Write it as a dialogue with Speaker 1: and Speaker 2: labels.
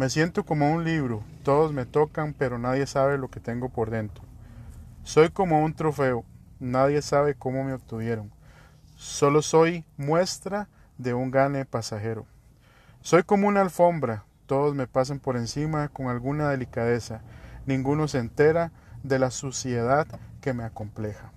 Speaker 1: Me siento como un libro, todos me tocan, pero nadie sabe lo que tengo por dentro. Soy como un trofeo, nadie sabe cómo me obtuvieron. Solo soy muestra de un gane pasajero. Soy como una alfombra, todos me pasan por encima con alguna delicadeza, ninguno se entera de la suciedad que me acompleja.